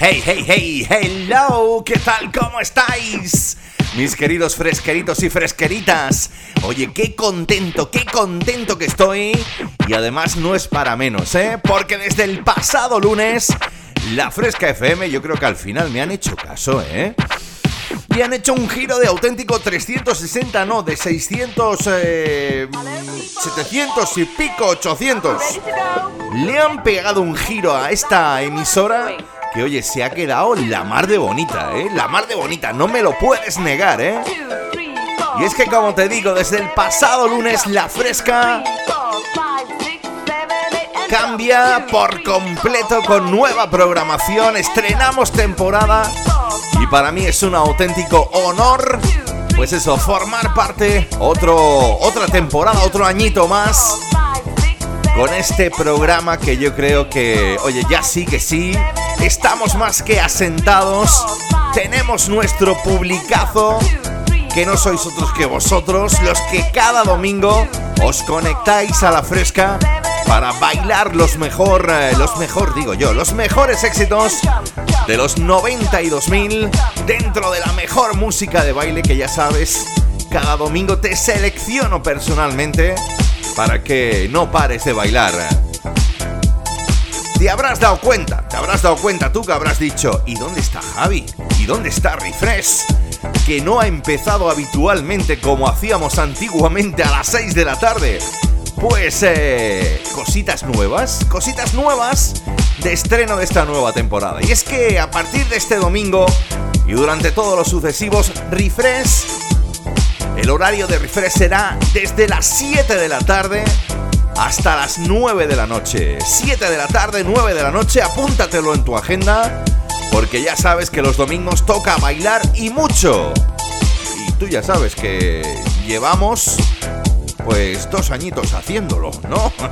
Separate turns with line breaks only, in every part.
Hey, hey, hey, hello, ¿qué tal? ¿Cómo estáis? Mis queridos fresqueritos y fresqueritas. Oye, qué contento, qué contento que estoy. Y además no es para menos, ¿eh? Porque desde el pasado lunes, la Fresca FM, yo creo que al final me han hecho caso, ¿eh? Y han hecho un giro de auténtico 360, no, de 600, eh, 700 y pico, 800. Le han pegado un giro a esta emisora que, oye, se ha quedado la mar de bonita, ¿eh? La mar de bonita, no me lo puedes negar, ¿eh? Y es que, como te digo, desde el pasado lunes, la fresca cambia por completo con nueva programación, estrenamos temporada y para mí es un auténtico honor, pues eso, formar parte otro, otra temporada, otro añito más con este programa que yo creo que, oye, ya sí que sí, estamos más que asentados, tenemos nuestro publicazo, que no sois otros que vosotros, los que cada domingo os conectáis a la fresca para bailar los mejor, eh, los mejor digo yo, los mejores éxitos de los 92.000 dentro de la mejor música de baile que ya sabes, cada domingo te selecciono personalmente para que no pares de bailar. Te habrás dado cuenta, te habrás dado cuenta tú que habrás dicho, ¿y dónde está Javi? ¿Y dónde está Refresh? Que no ha empezado habitualmente como hacíamos antiguamente a las 6 de la tarde. Pues eh, cositas nuevas, cositas nuevas de estreno de esta nueva temporada. Y es que a partir de este domingo y durante todos los sucesivos, Refresh el horario de refresh será desde las 7 de la tarde hasta las 9 de la noche. 7 de la tarde, 9 de la noche, apúntatelo en tu agenda, porque ya sabes que los domingos toca bailar y mucho. Y tú ya sabes que llevamos pues dos añitos haciéndolo, ¿no?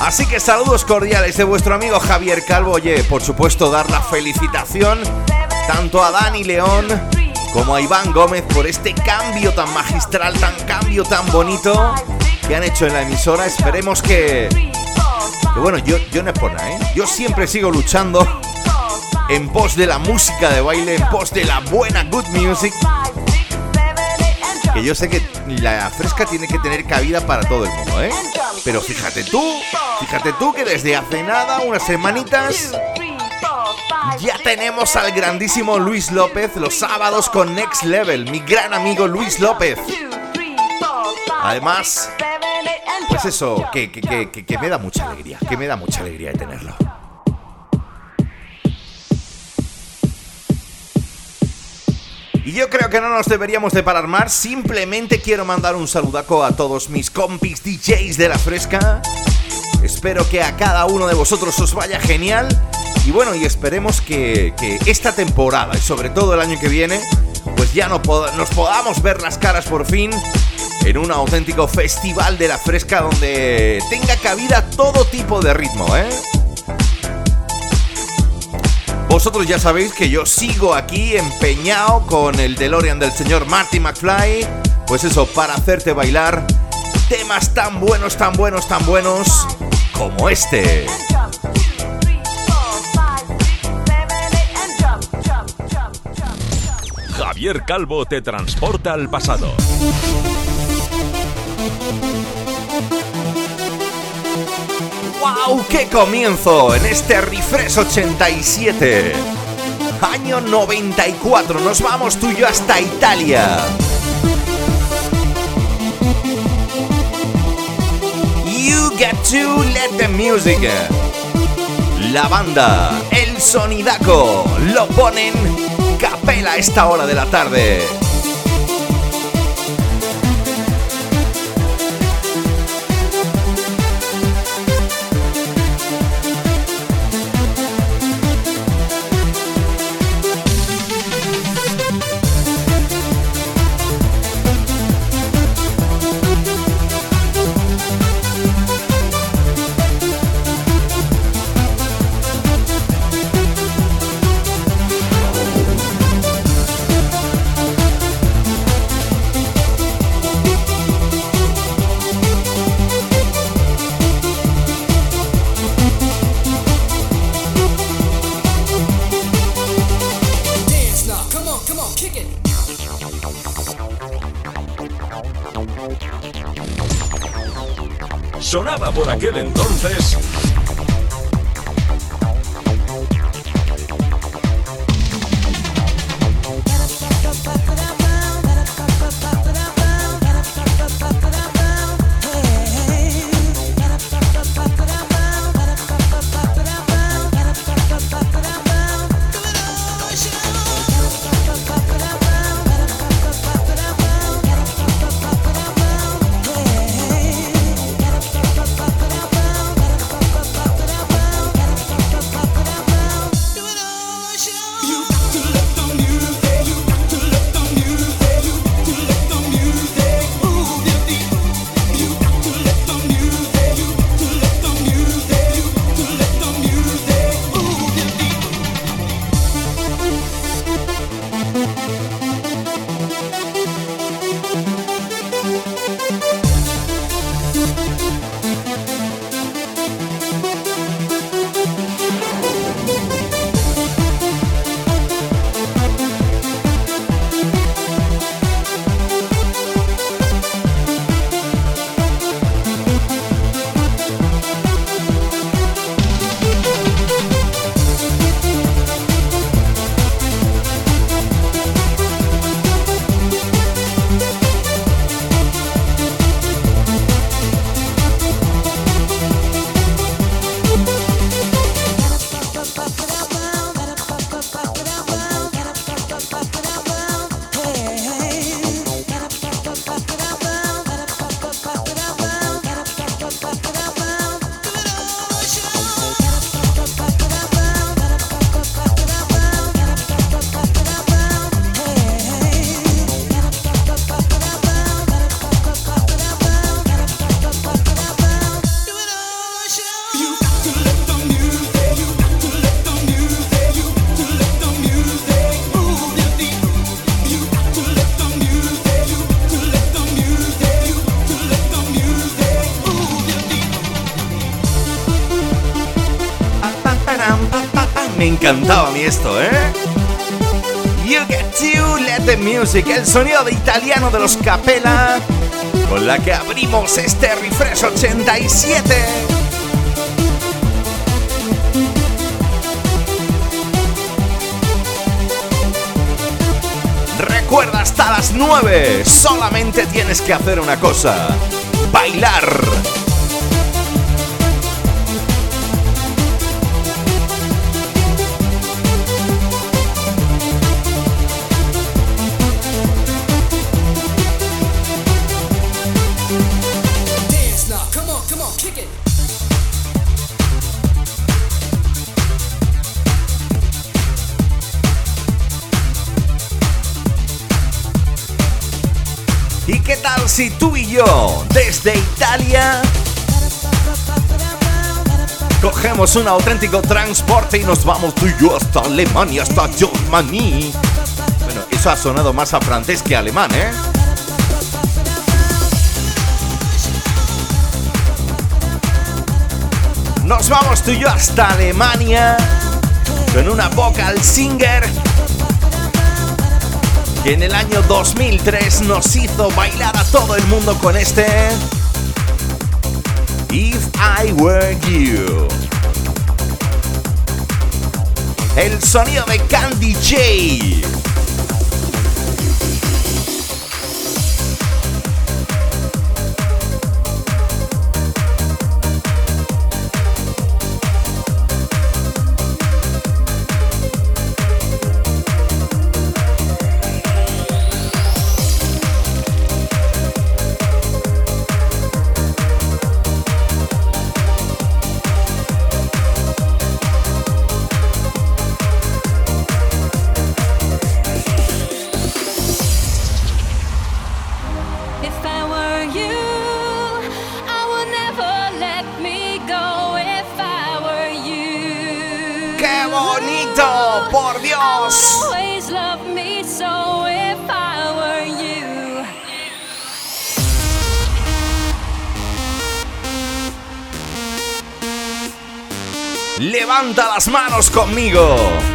Así que saludos cordiales de vuestro amigo Javier Calvo. Oye, por supuesto, dar la felicitación tanto a Dani León como a Iván Gómez por este cambio tan magistral, tan cambio tan bonito que han hecho en la emisora. Esperemos que. que bueno, yo, yo no es por nada, ¿eh? Yo siempre sigo luchando en pos de la música de baile, en pos de la buena good music. Que yo sé que la fresca tiene que tener cabida para todo el mundo, ¿eh? Pero fíjate tú, fíjate tú que desde hace nada, unas semanitas, ya tenemos al grandísimo Luis López los sábados con Next Level, mi gran amigo Luis López. Además, pues eso, que, que, que, me da mucha alegría, que me da mucha alegría de tenerlo. Y yo creo que no nos deberíamos de parar más, simplemente quiero mandar un saludaco a todos mis compis DJs de la fresca. Espero que a cada uno de vosotros os vaya genial. Y bueno, y esperemos que, esta temporada y sobre todo el año que viene, pues ya no nos podamos ver las caras por fin en un auténtico festival de la fresca donde tenga cabida todo tipo de ritmo, ¿eh? Vosotros ya sabéis que yo sigo aquí empeñado con el DeLorean del señor Marty McFly. Pues eso, para hacerte bailar temas tan buenos, tan buenos, tan buenos como este.
Javier Calvo te transporta al pasado.
¡Wow! ¡Qué comienzo! En este Refresh 87. Año 94. Nos vamos tú y yo hasta Italia. You get to let the music. La banda, el sonidaco, lo ponen capela a esta hora de la tarde.
Encantaba a mí esto, ¿eh? You get to let the music, el sonido de italiano de los Capella, con la que abrimos este Refresh 87. Recuerda hasta las 9, solamente tienes que hacer una cosa, bailar.
Desde Italia, cogemos un auténtico transporte y nos vamos tú y yo hasta Alemania, hasta Germany? Bueno, eso ha sonado más a francés que a alemán, ¿eh? Nos vamos tú y yo hasta Alemania con una vocal singer que en el año 2003 nos hizo bailar a todo el mundo con este If I Were You. El sonido de Candy J. Conmigo.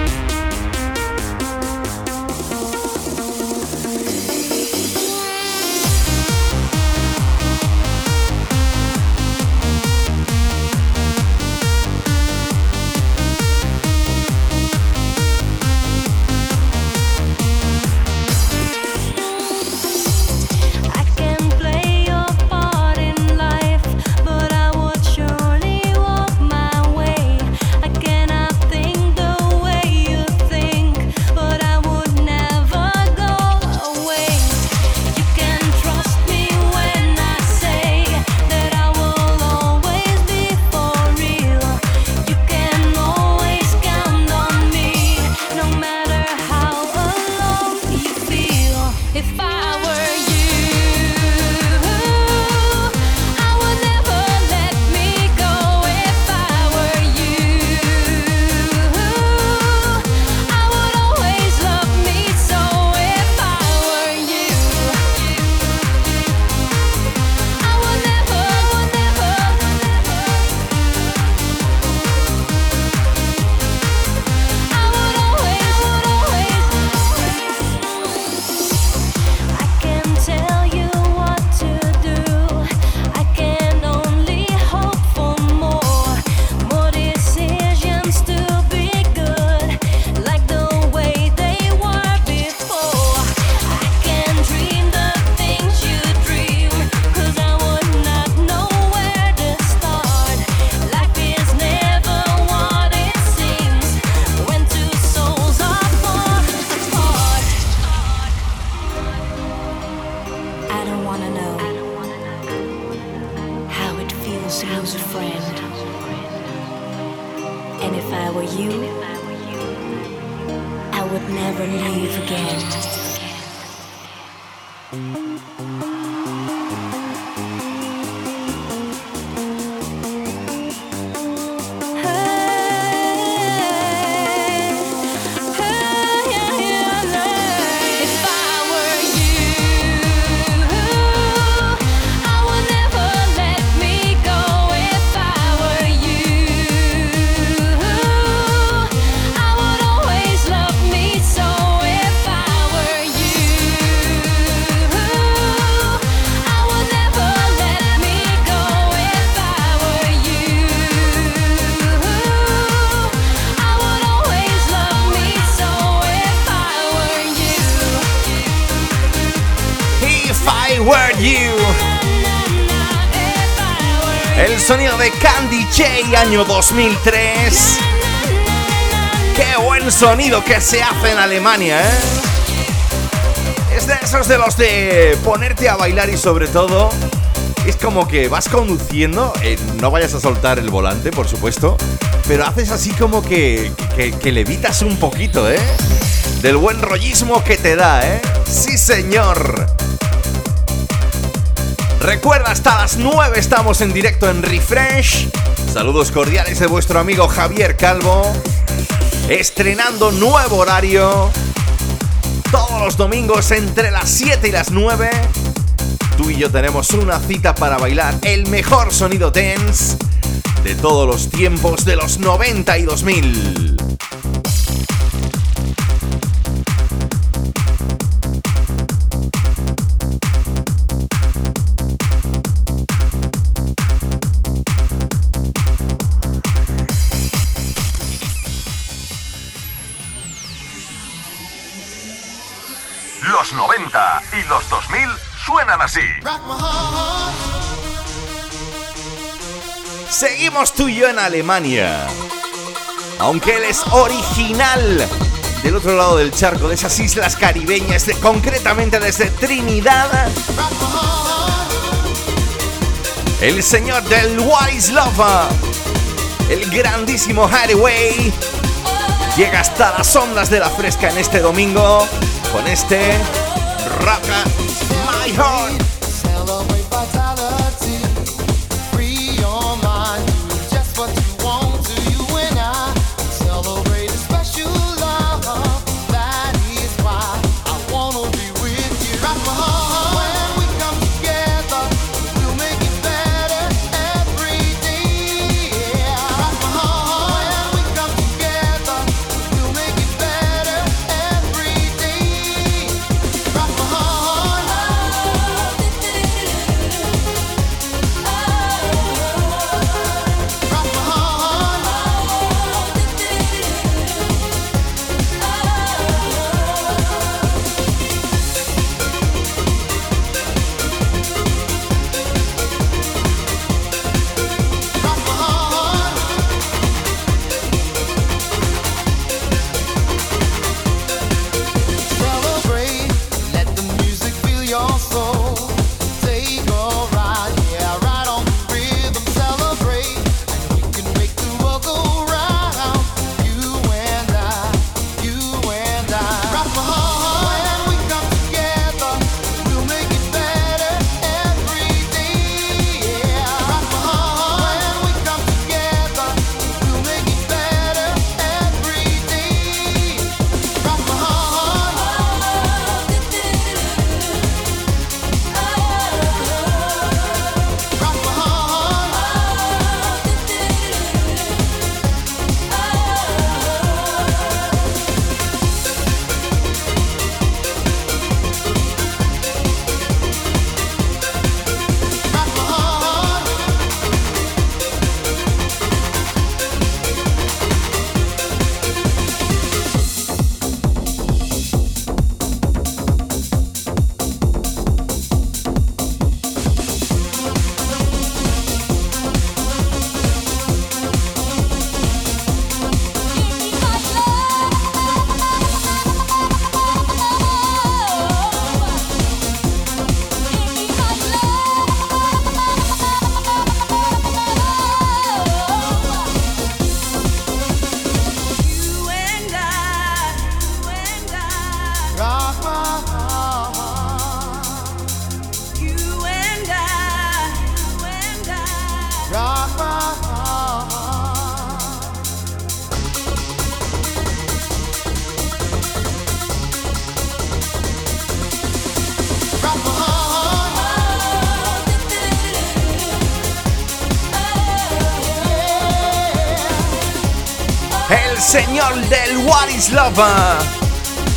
Año 2003. Qué buen sonido que se hace en Alemania, ¿eh? Es de esos de los de ponerte a bailar y sobre todo es como que vas conduciendo, eh, no vayas a soltar el volante, por supuesto, pero haces así como que, que, que levitas un poquito, ¿eh? Del buen rollismo que te da, ¿eh? Sí, señor.
Recuerda, hasta las 9 estamos en directo en Refresh. Saludos cordiales de vuestro amigo Javier Calvo. Estrenando nuevo horario. Todos los domingos entre las 7 y las 9. Tú y yo tenemos una cita para bailar el mejor sonido dance de todos los tiempos de los 90 y 2000.
Los 2000 suenan así.
Seguimos tú y yo en Alemania. Aunque él es original del otro lado del charco, de esas islas caribeñas, de, concretamente desde Trinidad. El señor del What is Love, el grandísimo Hideaway, llega hasta las ondas de la fresca en este domingo con este Rock My Heart.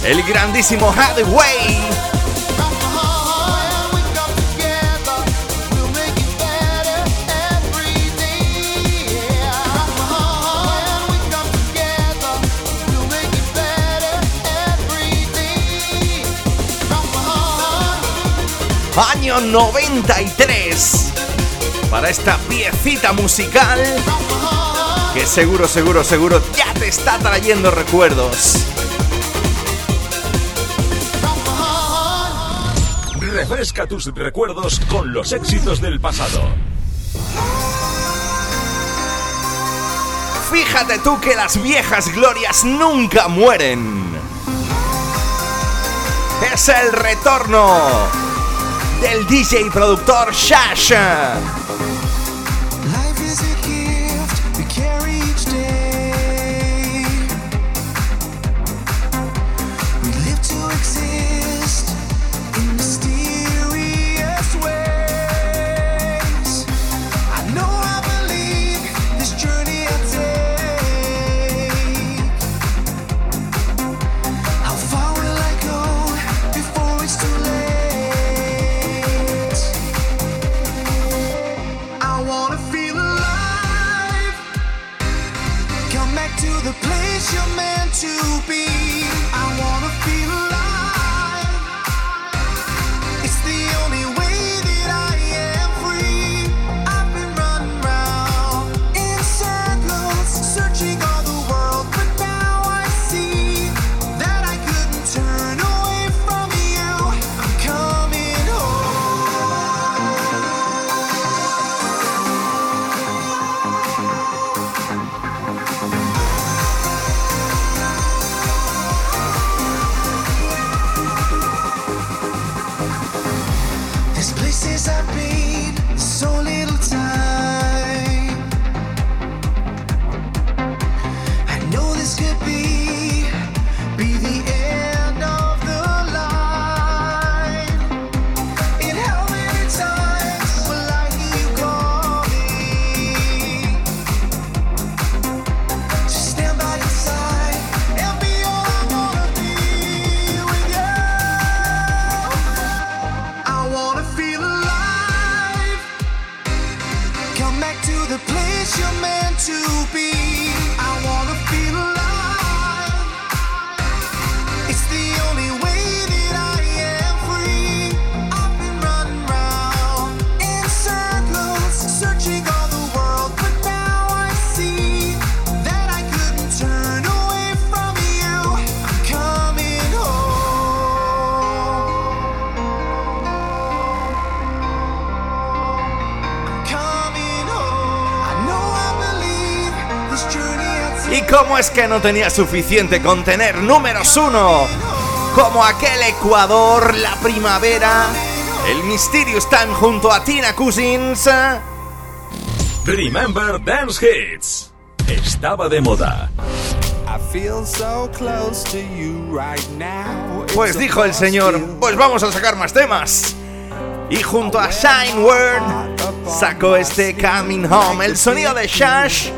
El grandísimo Hathaway. Año 93 para esta piecita musical que seguro, seguro, seguro ya te está trayendo recuerdos.
Refresca tus recuerdos con los éxitos del pasado.
Fíjate tú que las viejas glorias nunca mueren. Es el retorno
del DJ y productor Shash. ¿Cómo es que no tenía suficiente con tener números uno? Como aquel Ecuador, la primavera, el Mysterious Time junto a Tina Cousins.
Remember Dance Hits. Estaba de moda.
Pues dijo el señor, pues vamos a sacar más temas. Y junto a Shine Word sacó este Coming Home, el sonido de Shash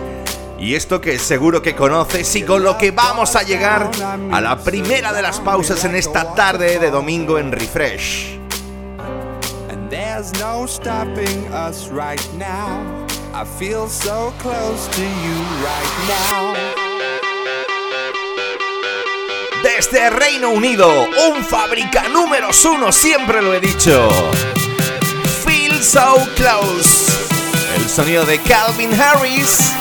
y esto que seguro que conoces y con lo que vamos a llegar a la primera de las pausas en esta tarde de domingo en Refresh. Desde Reino Unido, un fábrica número uno, siempre lo he dicho. Feel so close. El sonido de Calvin Harris.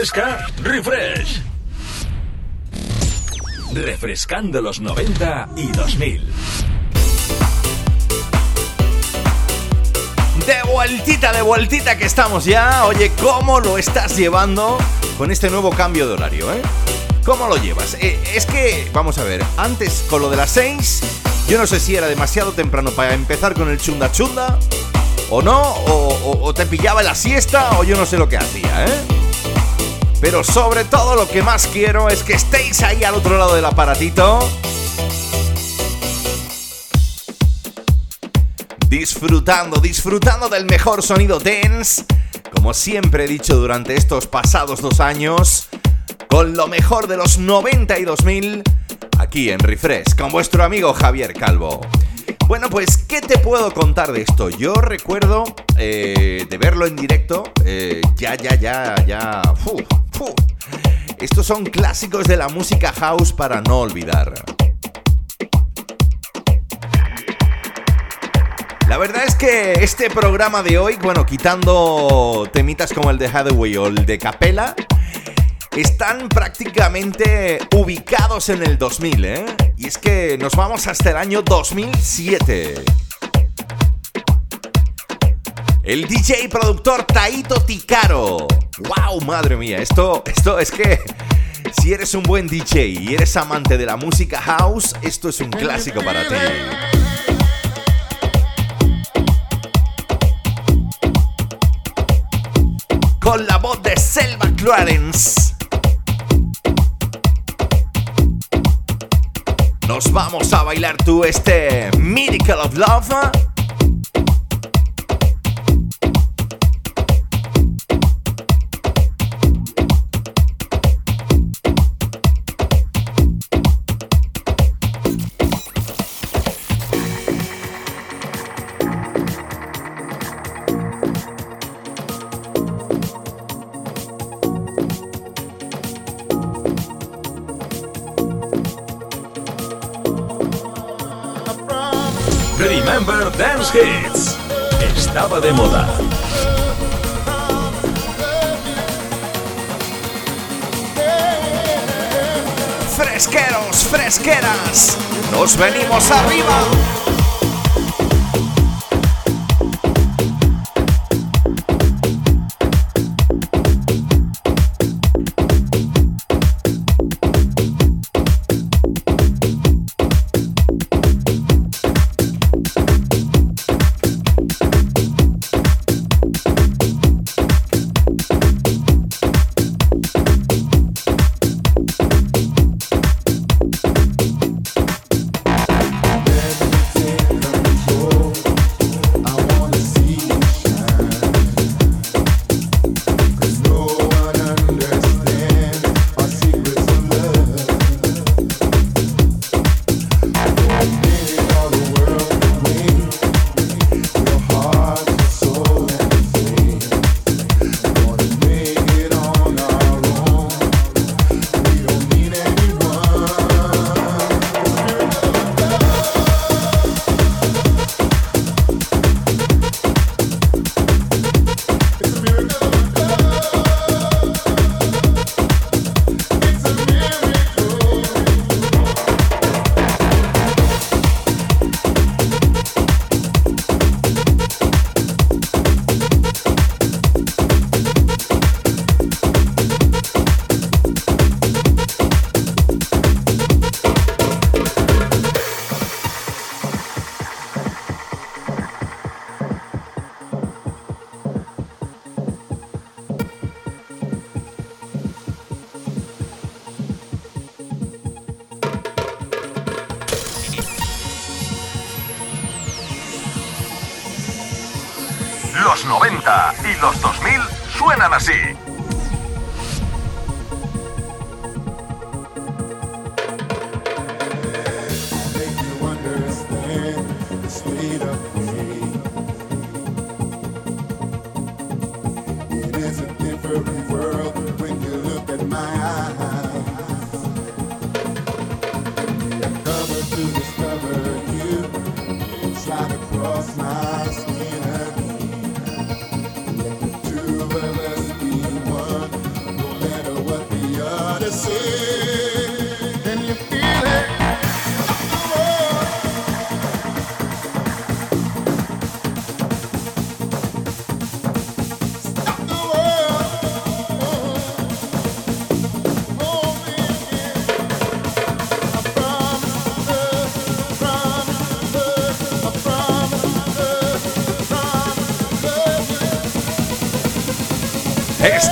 En la fresca, refresh. Refrescando los 90 y 2000.
De vueltita, de vueltita que estamos ya. Oye, ¿cómo lo estás llevando con este nuevo cambio de horario, eh? ¿Cómo lo llevas? Eh, es que, vamos a ver, antes con lo de las 6, yo no sé si era demasiado temprano para empezar con el chunda chunda, o no, o, o te pillaba la siesta, o yo no sé lo que hacía, ¿eh? Pero sobre todo lo que más quiero es que estéis ahí al otro lado del aparatito. Disfrutando, disfrutando del mejor sonido dance. Como siempre he dicho durante estos pasados dos años. Con lo mejor de los 92.000. Aquí en Refresh. Con vuestro amigo Javier Calvo. Bueno, pues, ¿qué te puedo contar de esto? Yo recuerdo eh, de verlo en directo, eh, ya, ya, ya, ya, Estos son clásicos de la música house para no olvidar. La verdad es que este programa de hoy, bueno, quitando temitas como el de Hathaway o el de Capella, están prácticamente ubicados en el 2000, ¿eh? Y es que nos vamos hasta el año 2007. El DJ productor Taito Ticaro. ¡Wow! Madre mía, esto, esto es que si eres un buen DJ y eres amante de la música house, esto es un clásico para ti. Con la voz de Selva Clarence. Nos vamos a bailar tú este Miracle of Love.
Hits. Estaba de moda.
Fresqueros, fresqueras, nos venimos arriba.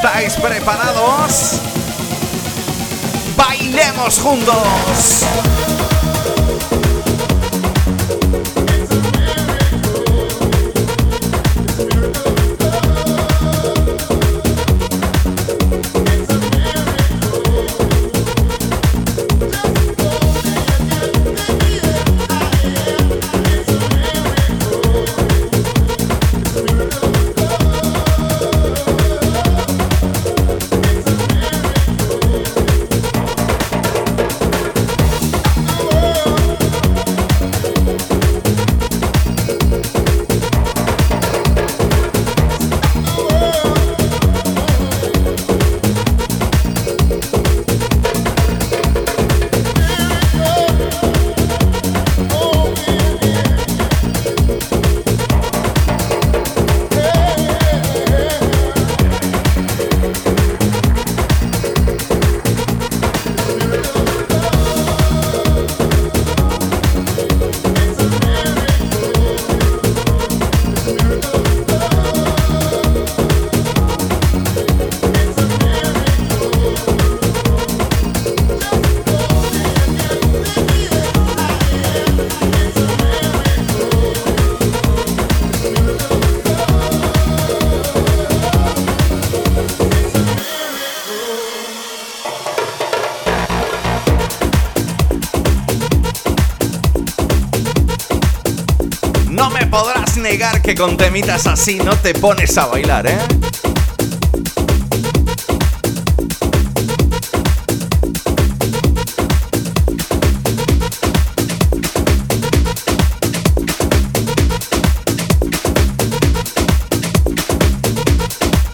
¿Estáis preparados? ¡Bailemos juntos! Que con temitas así no te pones a bailar, ¿eh?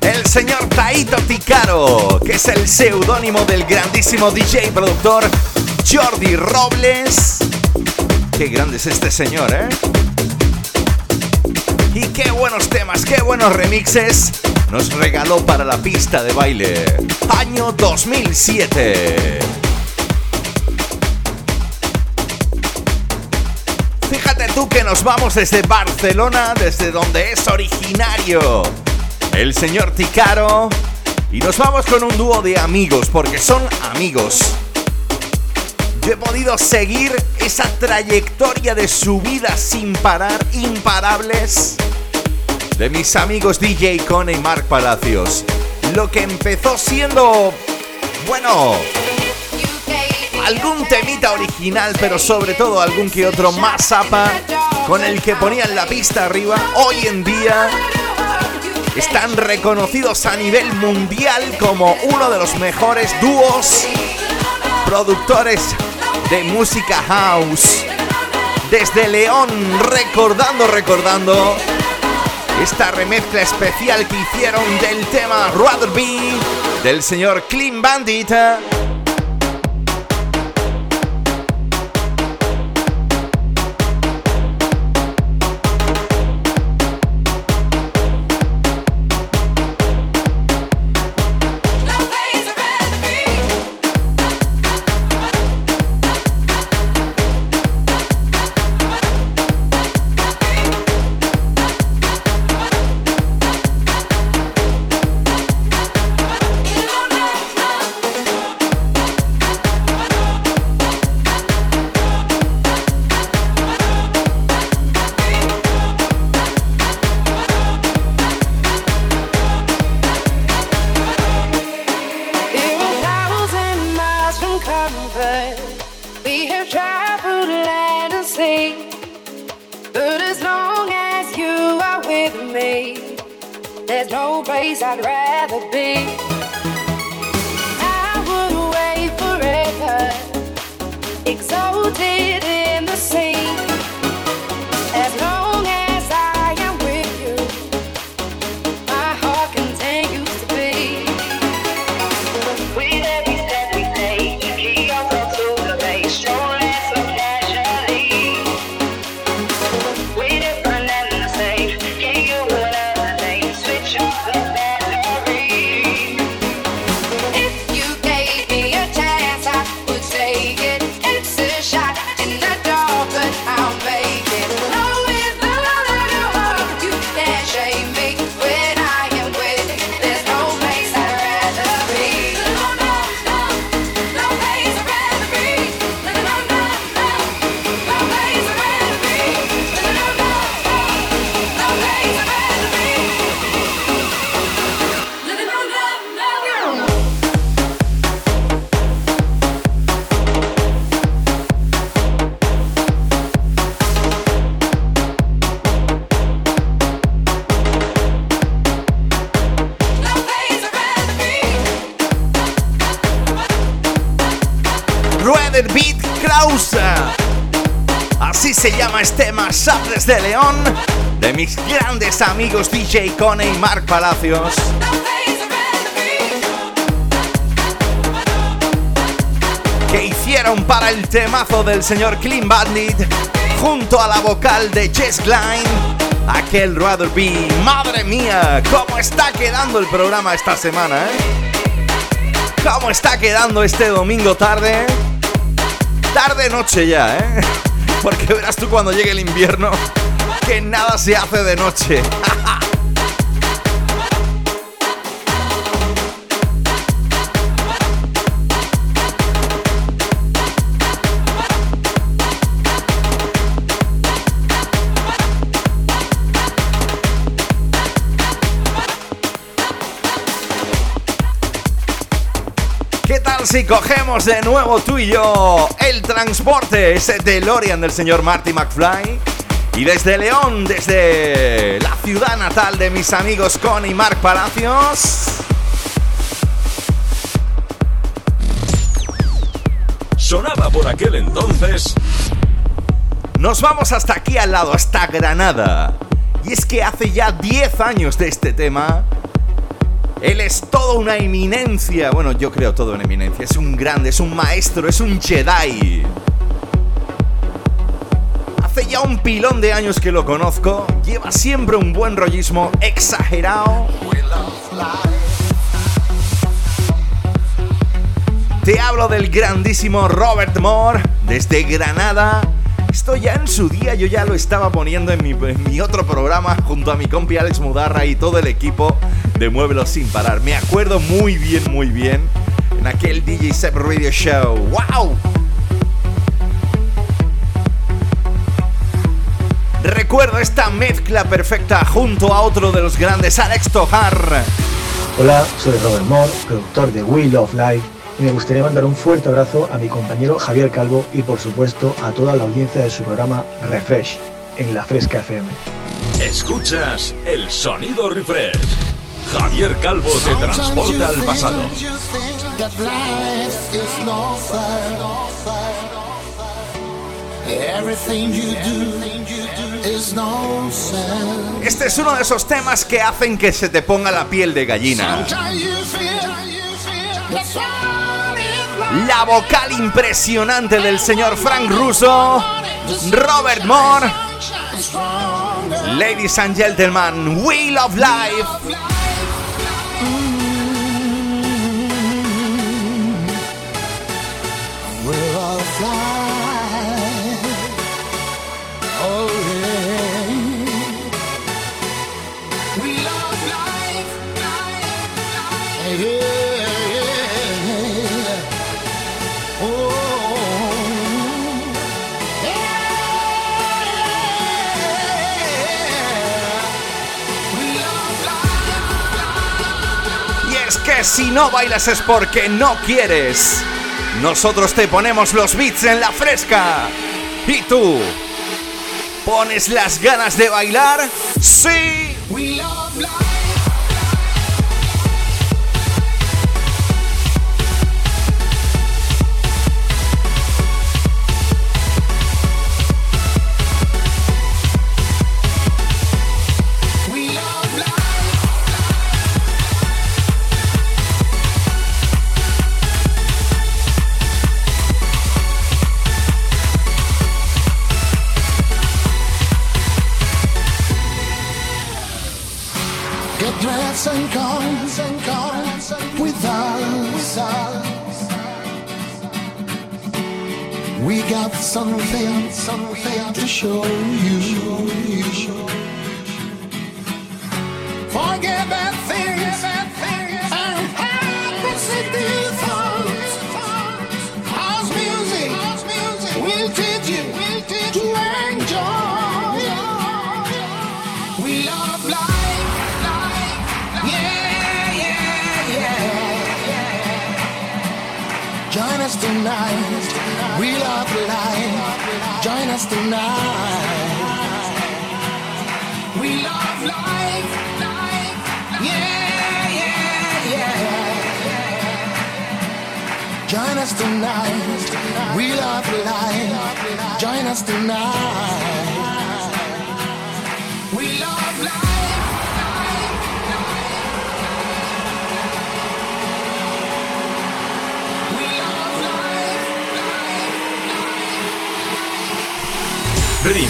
El señor Taito Ticaro, que es el seudónimo del grandísimo DJ productor Jordi Robles. Qué grande es este señor, ¿eh? Y qué buenos temas, qué buenos remixes nos regaló para la pista de baile. Año 2007. Fíjate tú que nos vamos desde Barcelona, desde donde es originario el señor Ticaro. Y nos vamos con un dúo de amigos, porque son amigos. Yo he podido seguir esa trayectoria de su vida sin parar, imparables, de mis amigos DJ Cone y Mark Palacios. Lo que empezó siendo, bueno, algún temita original, pero sobre todo algún que otro más zapa con el que ponían la pista arriba, hoy en día están reconocidos a nivel mundial como uno de los mejores dúos productores de música house. Desde León, recordando, recordando esta remezcla especial que hicieron del tema Rather del señor Clean Bandit. De León, de mis grandes amigos DJ Cone y Mark Palacios. Que hicieron para el temazo del señor Clean Bandit junto a la vocal de Jess Klein, aquel Rather Be. Madre mía, cómo está quedando el programa esta semana, ¿eh? ¿Cómo está quedando este domingo tarde? Tarde noche ya, ¿eh? Porque verás tú cuando llegue el invierno que nada se hace de noche. ¿Qué tal si cogemos de nuevo tú y yo el transporte, ese DeLorean del señor Marty McFly?
Y desde León, desde la ciudad natal de mis amigos Con y Marc Palacios.
Sonaba por aquel entonces.
Nos vamos hasta aquí al lado, hasta Granada. Y es que hace ya 10 años de este tema. Él es toda una eminencia. Bueno, yo creo toda una eminencia. Es un grande, es un maestro, es un Jedi. Ya un pilón de años que lo conozco. Lleva siempre un buen rollismo exagerado. Te hablo del grandísimo Robert Moore desde Granada. Esto ya en su día yo ya lo estaba poniendo en mi, otro programa junto a mi compi Alex Mudarra y todo el equipo de Muévelo sin parar. Me acuerdo muy bien, muy bien en aquel DJ Sep Radio Show. ¡Wow! Recuerdo esta mezcla perfecta junto a otro de los grandes, Alex Tojar.
Hola, soy Robert Moore, productor de Wheel of Life, y me gustaría mandar un fuerte abrazo a mi compañero Javier Calvo y por supuesto a toda la audiencia de su programa Refresh en La Fresca FM.
Escuchas el sonido Refresh. Javier Calvo te transporta al pasado.
Este es uno de esos temas que hacen que se te ponga la piel de gallina. La vocal impresionante del señor Frank Russo, Robert Moore. Ladies and gentlemen, Wheel of Life. Si no bailas es porque no quieres. Nosotros te ponemos los beats en la fresca. ¿Y tú? ¿Pones las ganas de bailar? Sí. Something, something to show you. Forget that things and happens do thoughts. House music will teach you to enjoy. We love life. Life, life. yeah, yeah, yeah. Join us tonight. We love life. Us tonight. We love life. Yeah, yeah, yeah. Join us tonight. We love life. Join us tonight.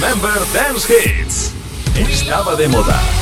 Remember Dance Hits. Estaba de moda.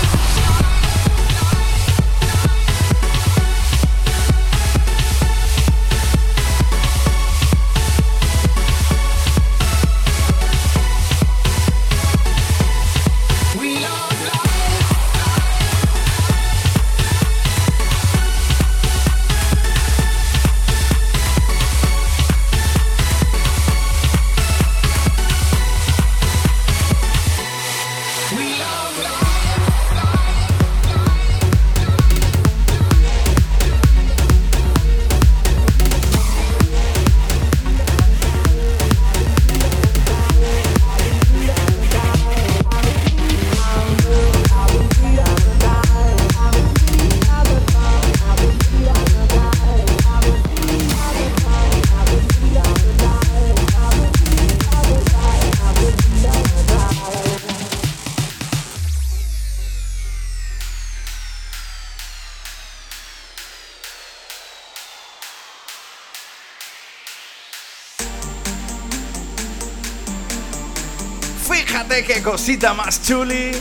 Cosita más chuli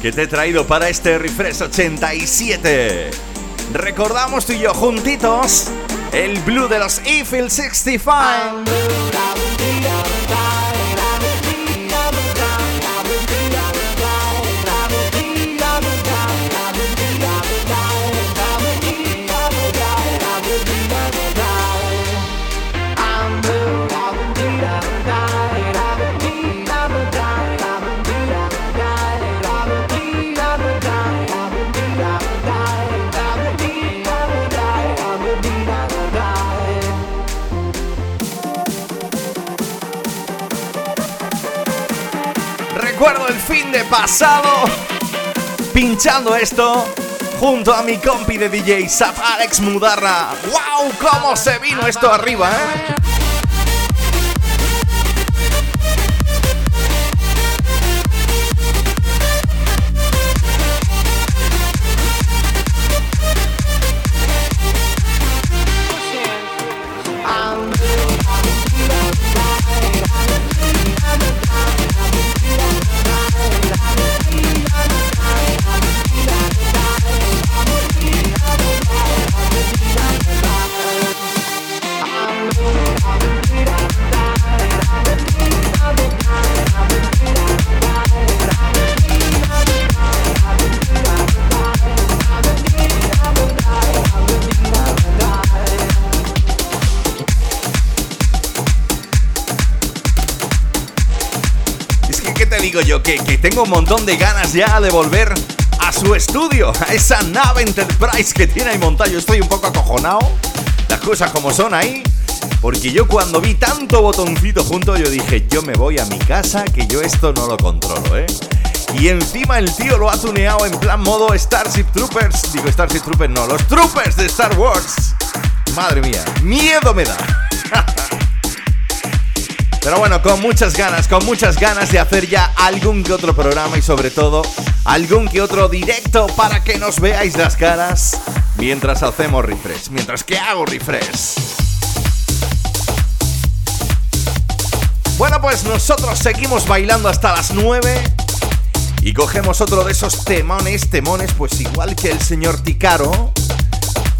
que te he traído para este Refresh 87. Recordamos tú y yo juntitos el blue de los Eiffel 65. Pasado pinchando esto junto a mi compi de DJ Zap Alex Mudarra. ¡Wow! ¿Cómo se vino esto arriba, eh? Tengo un montón de ganas ya de volver a su estudio, a esa nave Enterprise que tiene ahí montado. Yo estoy un poco acojonado, las cosas como son ahí. Porque yo cuando vi tanto botoncito junto, yo dije, yo me voy a mi casa, que yo esto no lo controlo, ¿eh? Y encima el tío lo ha tuneado en plan modo Starship Troopers. Digo, Starship Troopers no, los Troopers de Star Wars. Madre mía, miedo me da. Pero bueno, con muchas ganas, con muchas ganas de hacer ya algún que otro programa y sobre todo algún que otro directo para que nos veáis las caras mientras hacemos refresh, mientras que hago refresh. Bueno, pues nosotros seguimos bailando hasta las 9 y cogemos otro de esos temones, temones, pues igual que el señor Ticaro.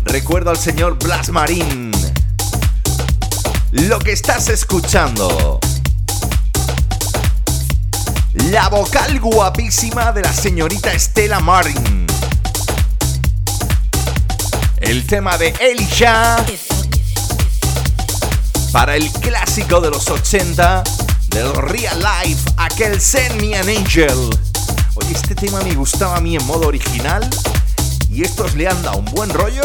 Recuerdo al señor Blas Marín lo que estás escuchando. La vocal guapísima de la señorita Estela Martin. El tema de Elisha. Para el clásico de los 80 del Real Life, aquel Send Me an Angel. Oye, este tema me gustaba a mí en modo original y estos le han dado un buen rollo.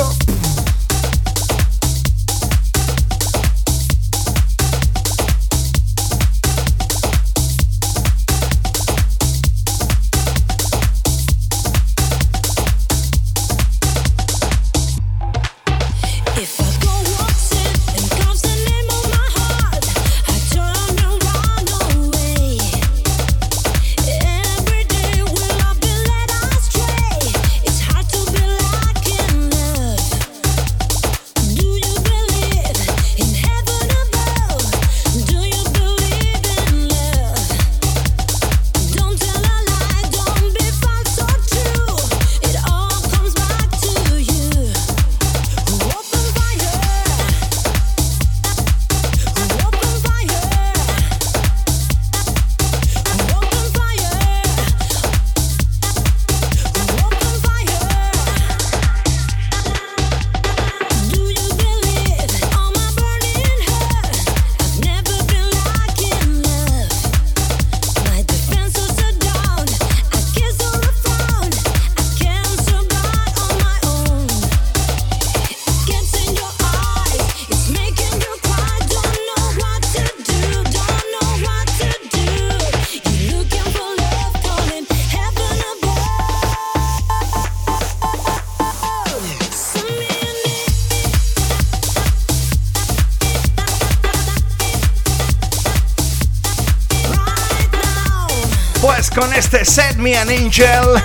Angel,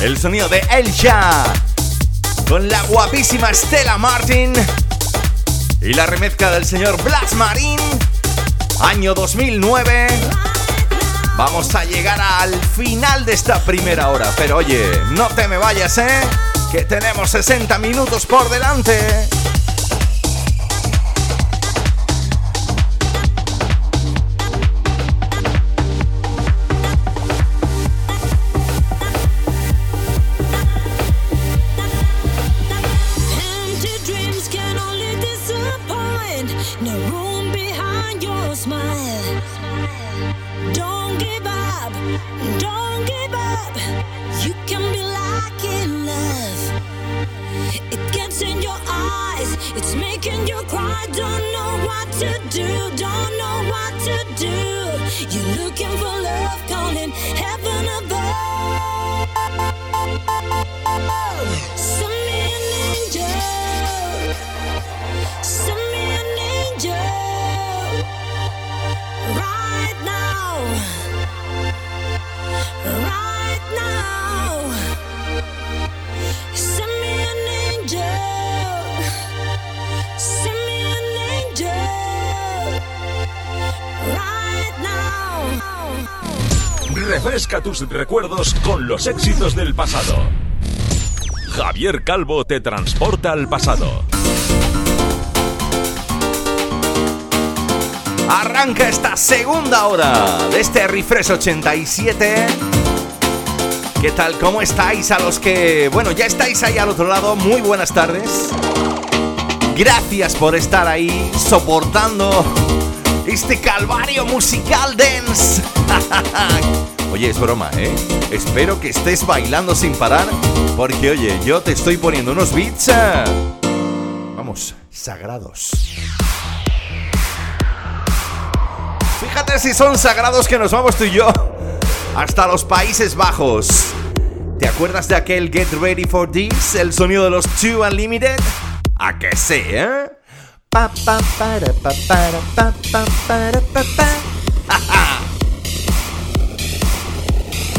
el sonido de Elja, con la guapísima Stella Martin y la remezcla del señor Blas Marín, año 2009. Vamos a llegar al final de esta primera hora, pero oye, no te me vayas, ¿eh? Que tenemos 60 minutos por delante.
Recuerdos con los éxitos del pasado. Javier Calvo te transporta al pasado.
Arranca esta segunda hora de este Refresh 87. ¿Qué tal? ¿Cómo estáis? A los que, bueno, ya estáis ahí al otro lado, muy buenas tardes. Gracias por estar ahí soportando este calvario musical dance. Oye, es broma, ¿eh? Espero que estés bailando sin parar, porque oye, yo te estoy poniendo unos beats... Eh, vamos, sagrados. Fíjate si son sagrados que nos vamos tú y yo hasta los Países Bajos. ¿Te acuerdas de aquel Get Ready for This? El sonido de los Two Unlimited. ¿A que sí, eh?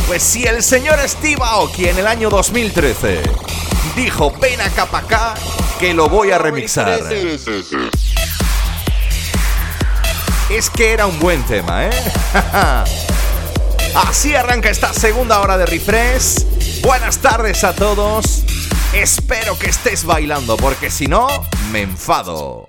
Pues si el señor Steve Aoki en el año 2013 dijo ven acá para acá que lo voy a remixar. Es que era un buen tema, ¿eh? Así arranca esta segunda hora de refresh. Buenas tardes a todos. Espero que estés bailando porque si no, me enfado.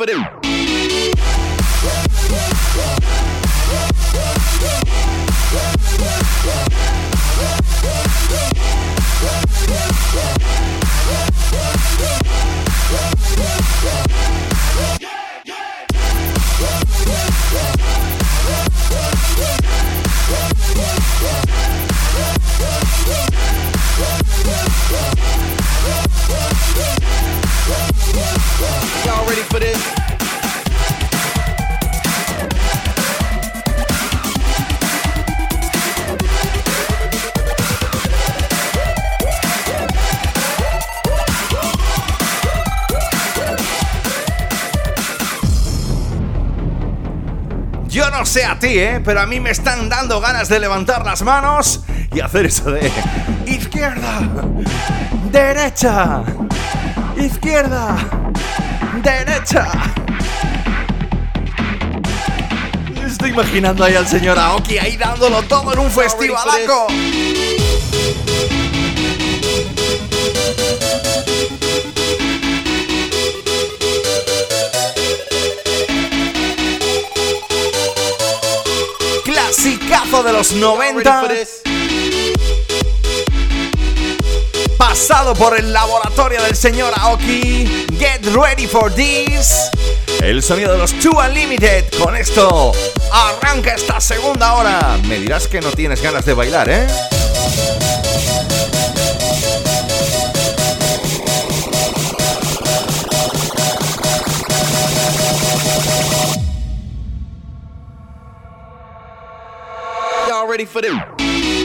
For them.
Sé a ti, ¿eh? Pero a mí me están dando ganas de levantar las manos y hacer eso de izquierda, derecha, izquierda, derecha. Estoy imaginando ahí al señor Aoki ahí dándolo todo en un festivalaco. de los 90. Pasado por el laboratorio del señor Aoki. Get ready for this. El sonido de los Two Unlimited. Con esto arranca esta segunda hora. Me dirás que no tienes ganas de bailar, ¿eh?
Ready for them?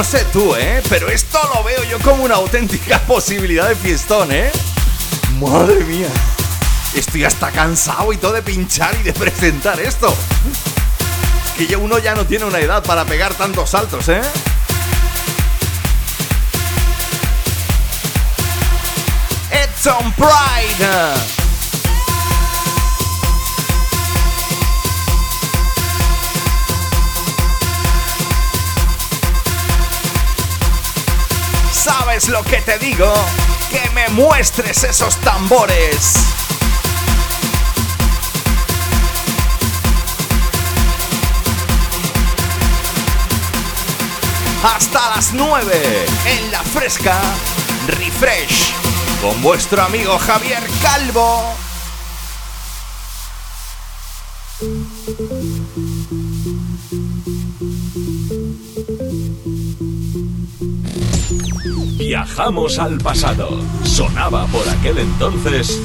No sé tú, ¿eh? Pero esto lo veo yo como una auténtica posibilidad de fiestón, ¿eh? Madre mía. Estoy hasta cansado y todo de pinchar y de presentar esto. Es que ya uno ya no tiene una edad para pegar tantos saltos, ¿eh? Edson Pride. ¿Sabes lo que te digo? Que me muestres esos tambores. Hasta las 9 en la fresca Refresh con vuestro amigo Javier Calvo.
Viajamos al pasado. Sonaba por aquel entonces.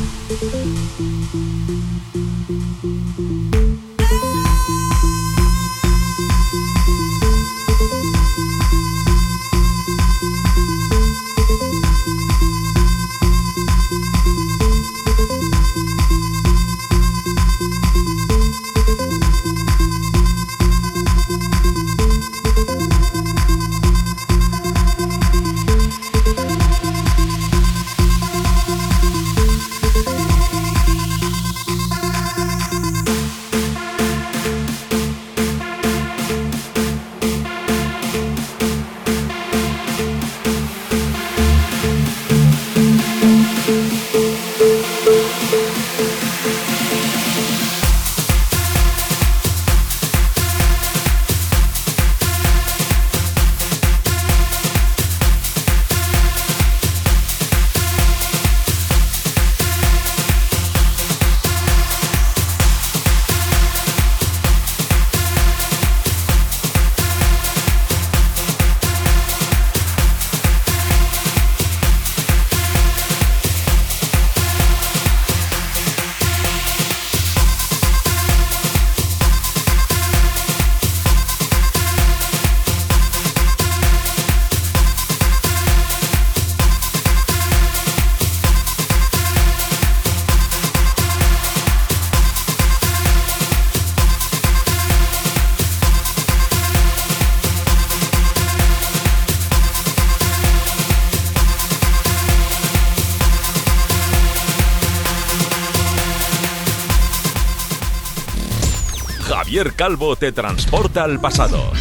Calvo te transporta al pasado.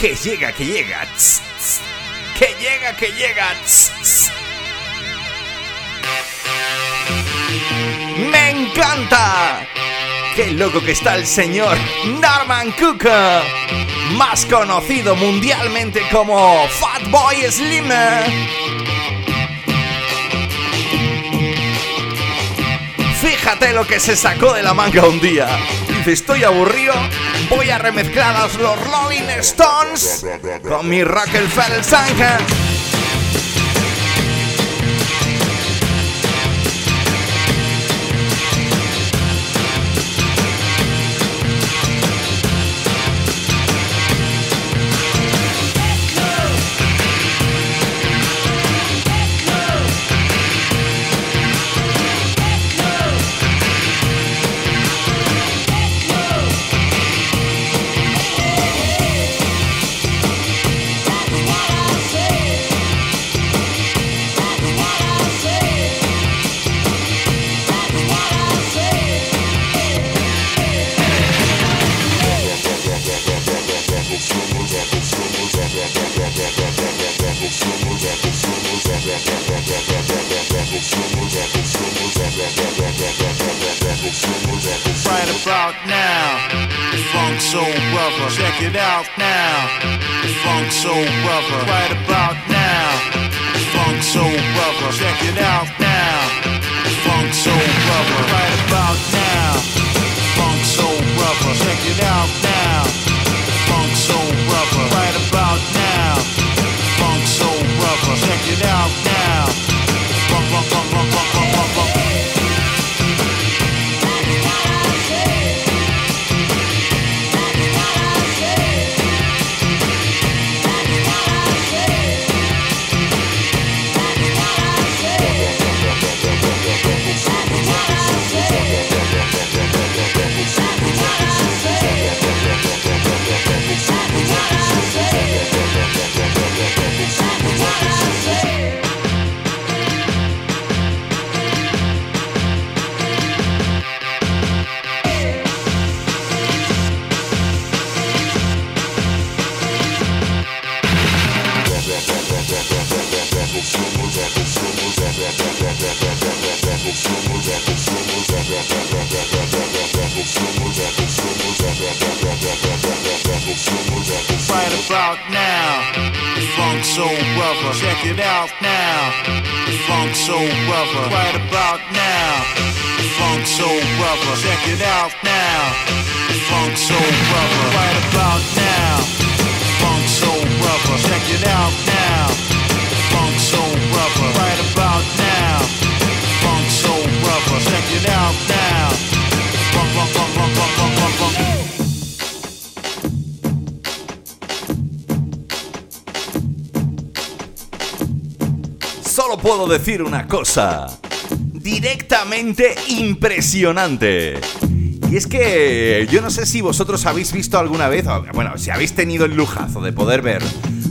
Que llega, que llega. Que llega, que llega. ¡Me encanta! ¡Qué loco que está el señor Norman Cook! Más conocido mundialmente como Fatboy Slim. Fíjate lo que se sacó de la manga un día. Dice, estoy aburrido, voy a remezclar a los Rolling Stones con mi Rockefeller Sanga. Decir una cosa. Directamente impresionante. Y es que yo no sé si vosotros habéis visto alguna vez, bueno, si habéis tenido el lujazo de poder ver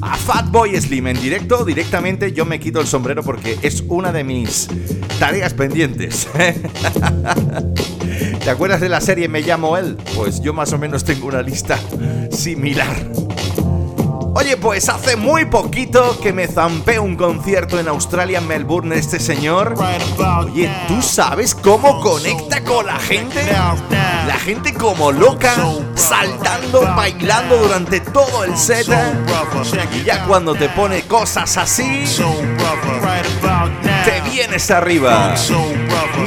a Fatboy Slim en directo, directamente yo me quito el sombrero porque es una de mis tareas pendientes. ¿Te acuerdas de la serie Me llamo él? Pues yo más o menos tengo una lista similar. Oye, pues hace muy poquito que me zampé un concierto en Australia, en Melbourne, este señor. Oye, ¿tú sabes cómo conecta con la gente? La gente como loca, saltando, bailando durante todo el set. Y ya cuando te pone cosas así, te vienes arriba.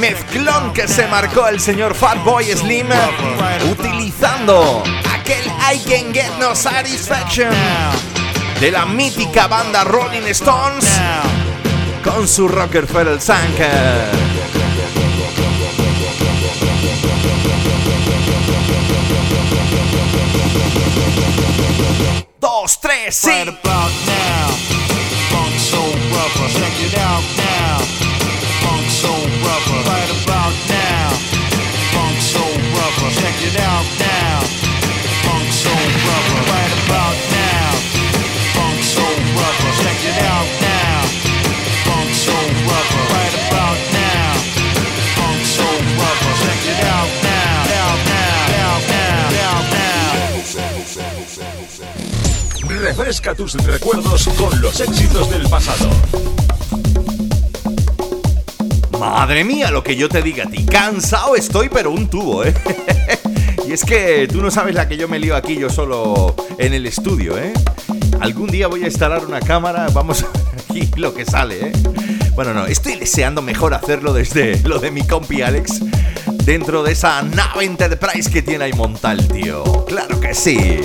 Mezclón que se marcó el señor Fatboy Slim utilizando I Can Get No Satisfaction de la mítica banda Rolling Stones con su Rockefeller Sanker. Dos, tres, sí.
Right about now, Funk Soul Brother, check it out
Refresca tus recuerdos con los éxitos del pasado.
Madre mía, lo que yo te diga a ti. Cansado estoy, pero un tubo, ¿eh? y es que tú no sabes la que yo me lío aquí yo solo en el estudio, ¿eh? Algún día voy a instalar una cámara, vamos a ver aquí lo que sale, ¿eh? Bueno, no, estoy deseando mejor hacerlo desde lo de mi compi Alex dentro de esa nave Enterprise que tiene ahí montal, tío. Claro que sí.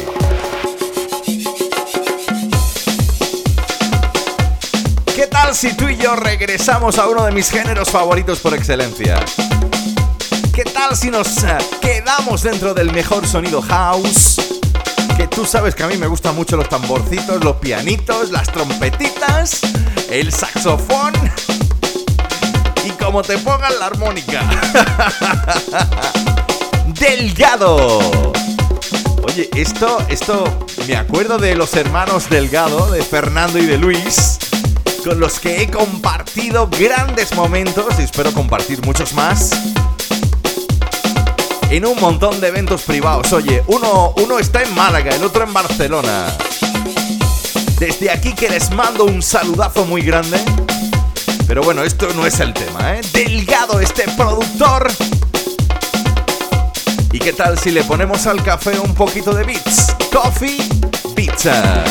Tal si tú y yo regresamos a uno de mis géneros favoritos por excelencia? ¿Qué tal si nos eh, quedamos dentro del mejor sonido house? Que tú sabes que a mí me gustan mucho los tamborcitos, los pianitos, las trompetitas, el saxofón y como te pongan la armónica. Delgado. Oye, esto, esto, me acuerdo de los hermanos Delgado, de Fernando y de Luis, con los que he compartido grandes momentos y espero compartir muchos más en un montón de eventos privados. Oye, uno, uno está en Málaga, el otro en Barcelona. Desde aquí que les mando un saludazo muy grande. Pero bueno, esto no es el tema, ¿eh? Delgado este productor. ¿Y qué tal si le ponemos al café un poquito de beats? Coffee Pizza.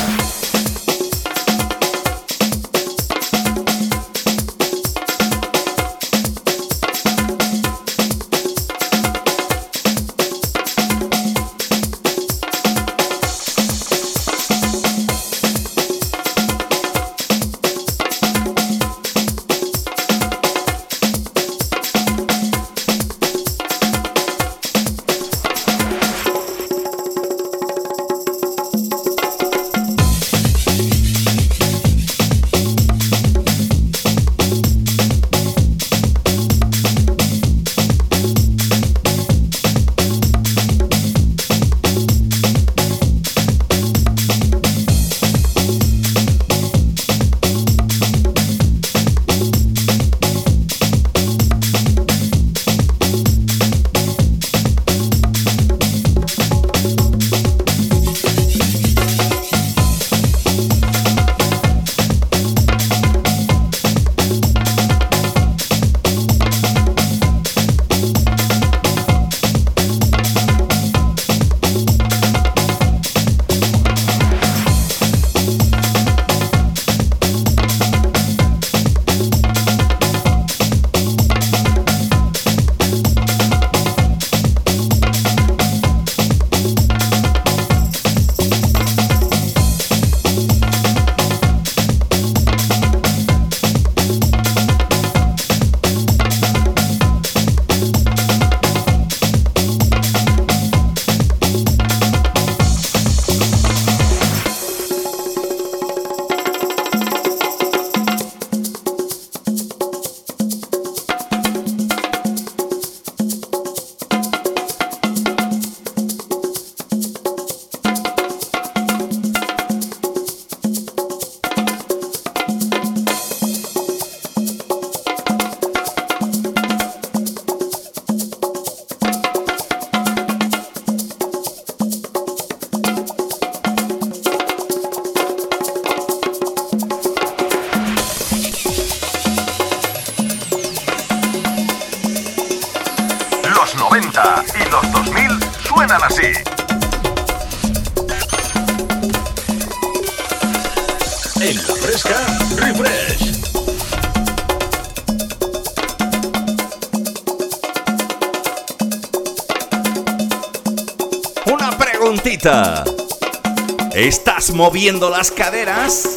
Moviendo las caderas?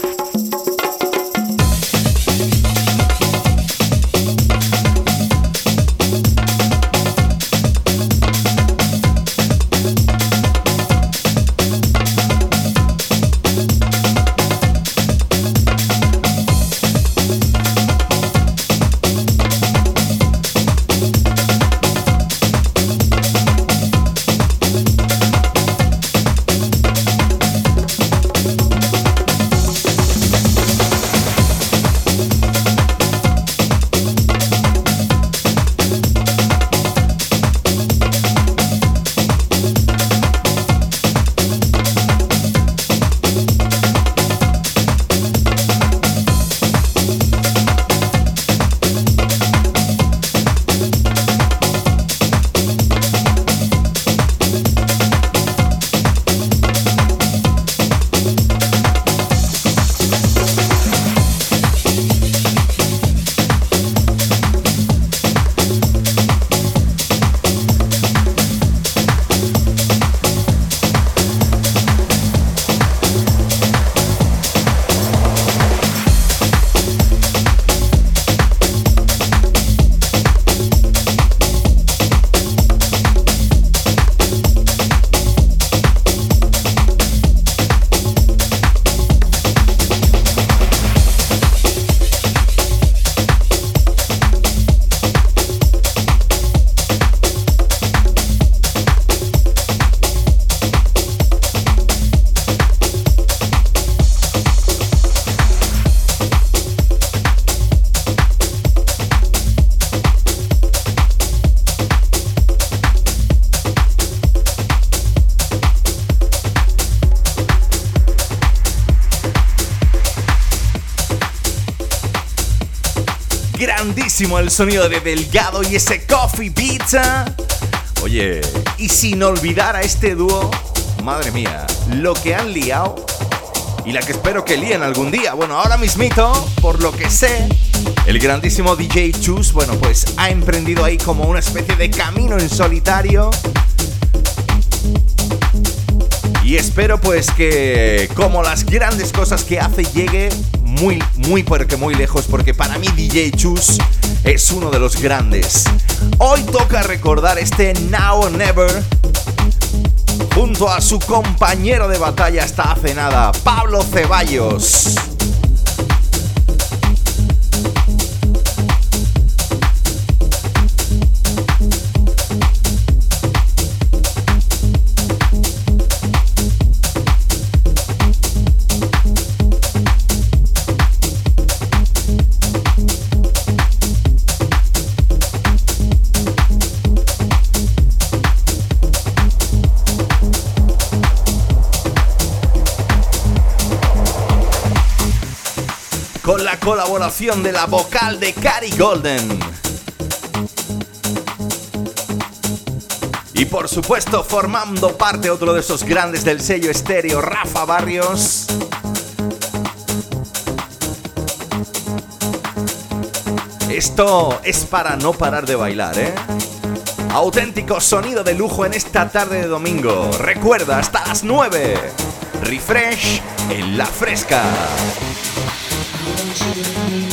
El sonido de Delgado y ese Coffee Pizza. Oye, y sin olvidar a este dúo, madre mía, lo que han liado y la que espero que líen algún día. Bueno, ahora mismito, por lo que sé, el grandísimo DJ Chus, bueno, pues ha emprendido ahí como una especie de camino en solitario. Y espero pues que como las grandes cosas que hace llegue muy, muy, porque muy lejos, porque para mí DJ Chus es uno de los grandes. Hoy toca recordar este Now or Never junto a su compañero de batalla hasta hace nada, Pablo Ceballos. De la vocal de Cari Golden. Y por supuesto, formando parte otro de esos grandes del sello estéreo, Rafa Barrios. Esto es para no parar de bailar, ¿eh? Auténtico sonido de lujo en esta tarde de domingo. Recuerda, hasta las 9. Refresh en la fresca. Thank you.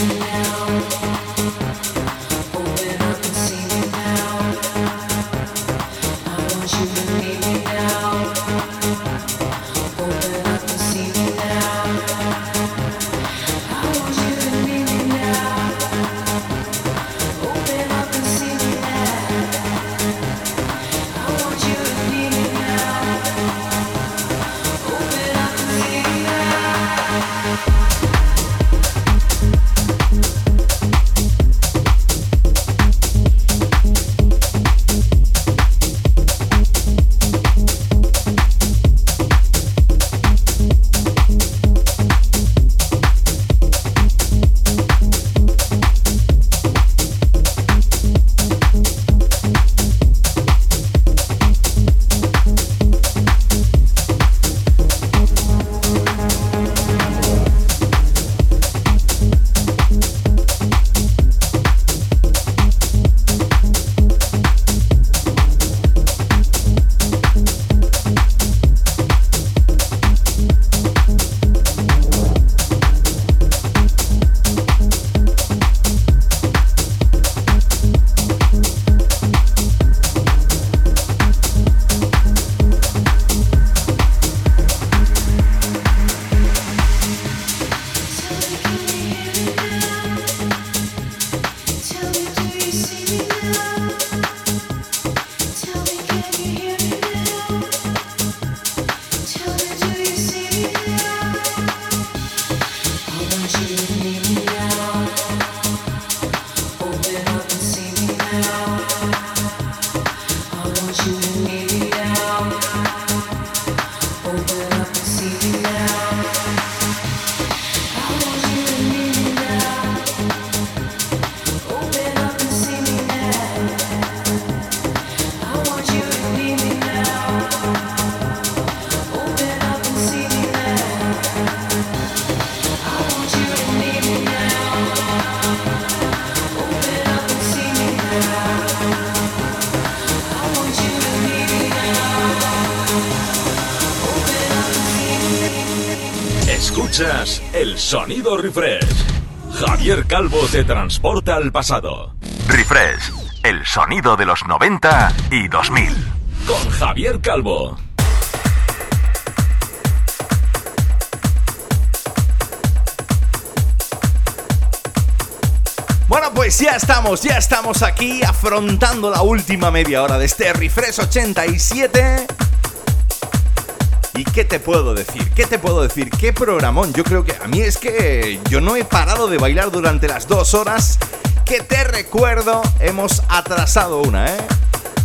Sonido Refresh. Javier Calvo te transporta al pasado.
Refresh, el sonido de los 90 y 2000.
Con Javier Calvo.
Bueno, pues ya estamos, ya estamos aquí afrontando la última media hora de este Refresh 87 ¿Y qué te puedo decir? ¿Qué te puedo decir? ¿Qué programón? Yo creo que a mí es que yo no he parado de bailar durante las dos horas que te recuerdo hemos atrasado una, ¿eh?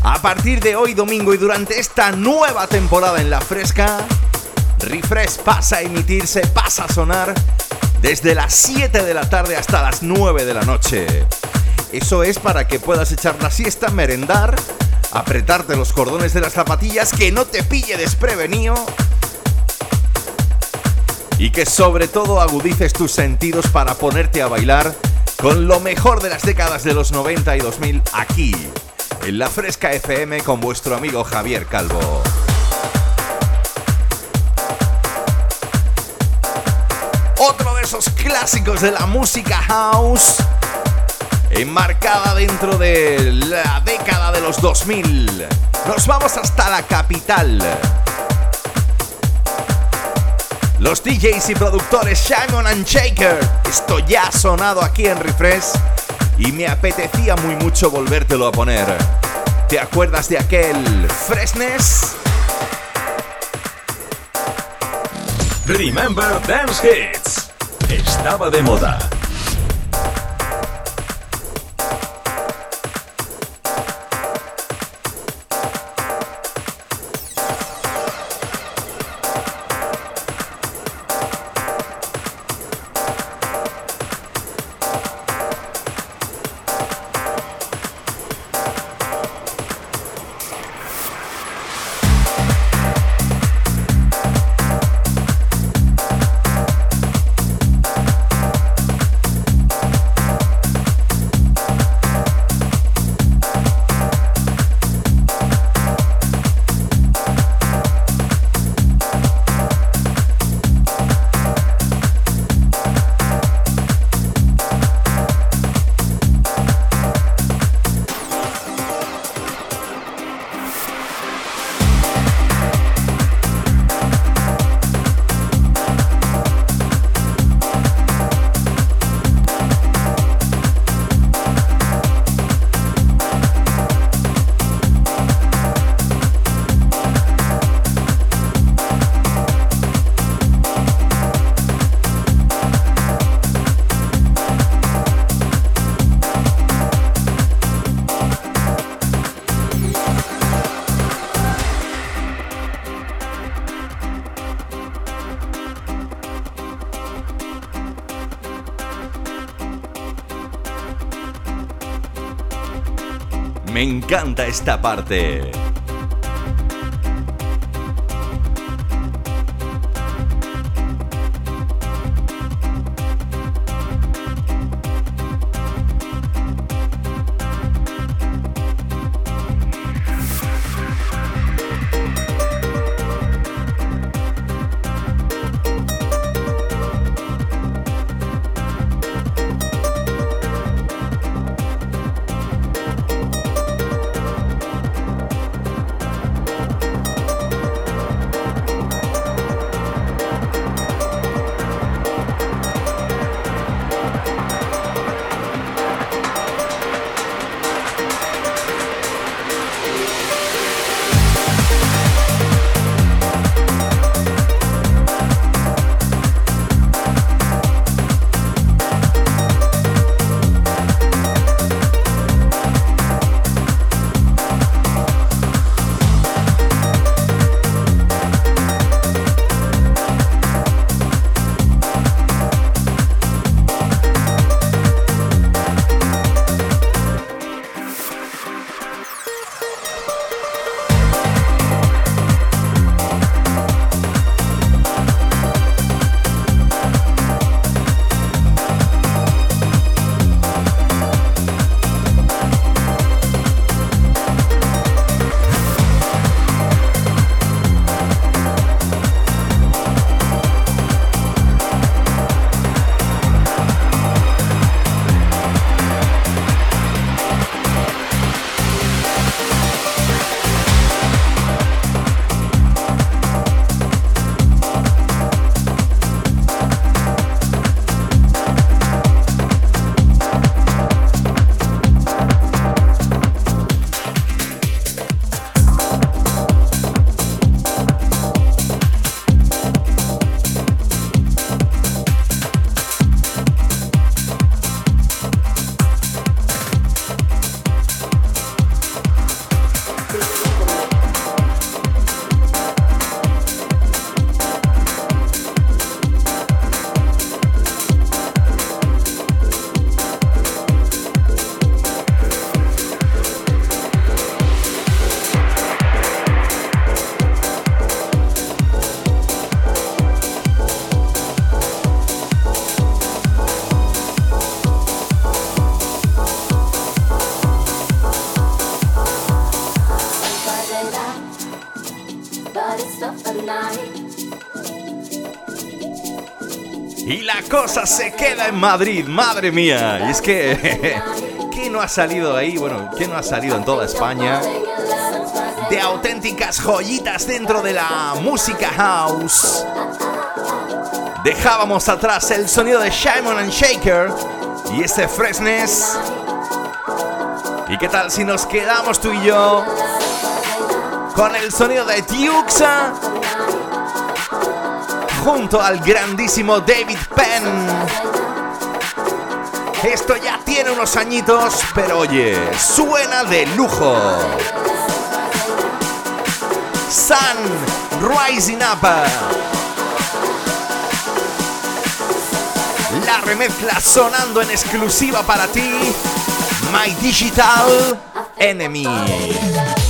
A partir de hoy domingo y durante esta nueva temporada en La Fresca, Refresh pasa a emitirse, pasa a sonar desde las 7 de la tarde hasta las 9 de la noche. Eso es para que puedas echar la siesta, merendar, apretarte los cordones de las zapatillas, que no te pille desprevenido y que sobre todo agudices tus sentidos para ponerte a bailar con lo mejor de las décadas de los 90 y 2000 aquí, en la Fresca FM con vuestro amigo Javier Calvo. Otro de esos clásicos de la música house, enmarcada dentro de la década de los 2000. Nos vamos hasta la capital. Los DJs y productores Simon and Shaker. Esto ya ha sonado aquí en Refresh y me apetecía muy mucho volvértelo a poner. ¿Te acuerdas de aquel Freshness?
Remember Dance Hits. Estaba de moda.
Encanta esta parte. Y la cosa se queda en Madrid, madre mía. Y es que, ¿qué no ha salido ahí? Bueno, ¿qué no ha salido en toda España? De auténticas joyitas dentro de la música house. Dejábamos atrás el sonido de Shimon and Shaker y este Freshness. ¿Y qué tal si nos quedamos tú y yo con el sonido de Tiuxa junto al grandísimo David Penn? Esto ya tiene unos añitos, pero oye, suena de lujo. Sun Rising Up. La remezcla sonando en exclusiva para ti. My Digital Enemy.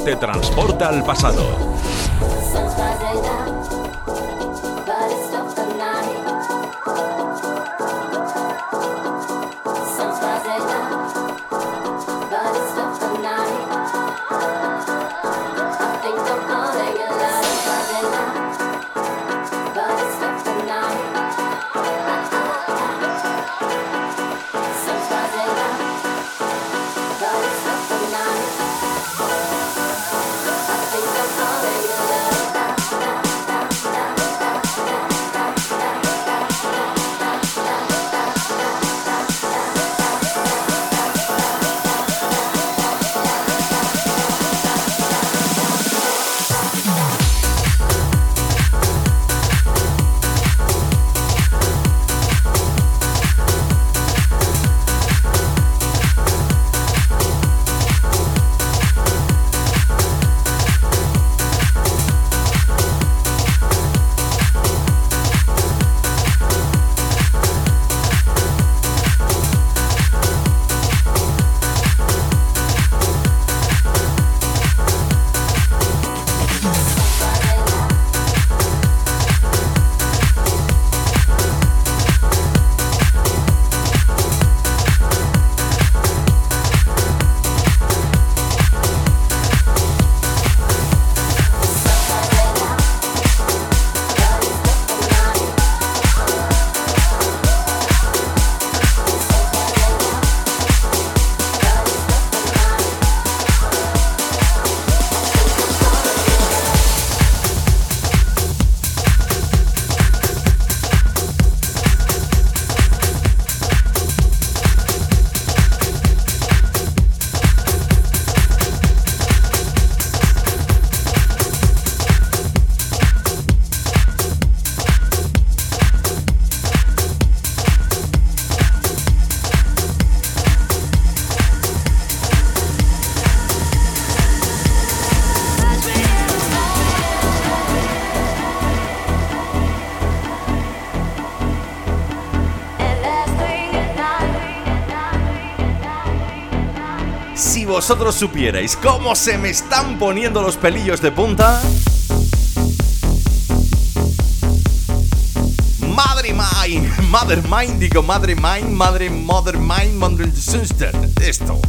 Te transporta al pasado. Vosotros supierais cómo se me están poniendo los pelillos de punta. Madre mine, Mother Mine, digo Madre Mine, Madre Mother Mine, Mother Sister. Esto.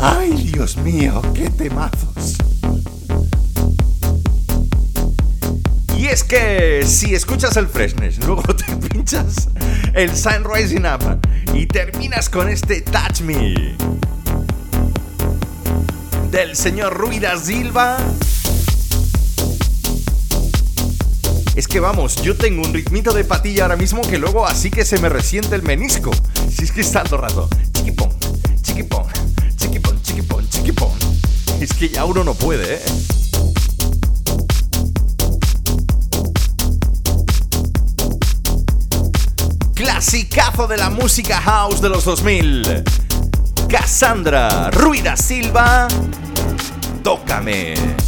Ay, Dios mío, qué temazos. Y
es que si escuchas el Freshness, luego te pinchas el Sun Rising Up y terminas con este Touch Me del señor Ruida Silva. Es que vamos, yo tengo un ritmito de patilla ahora mismo que luego así que se me resiente el menisco. Si es que está todo rato. Chiquipón, chiquipón, chiquipón, chiquipón, chiquipón. Es que ya uno no puede, ¿eh? Clasicazo de la música house de los 2000. Cassandra Ruida Silva. Tócame.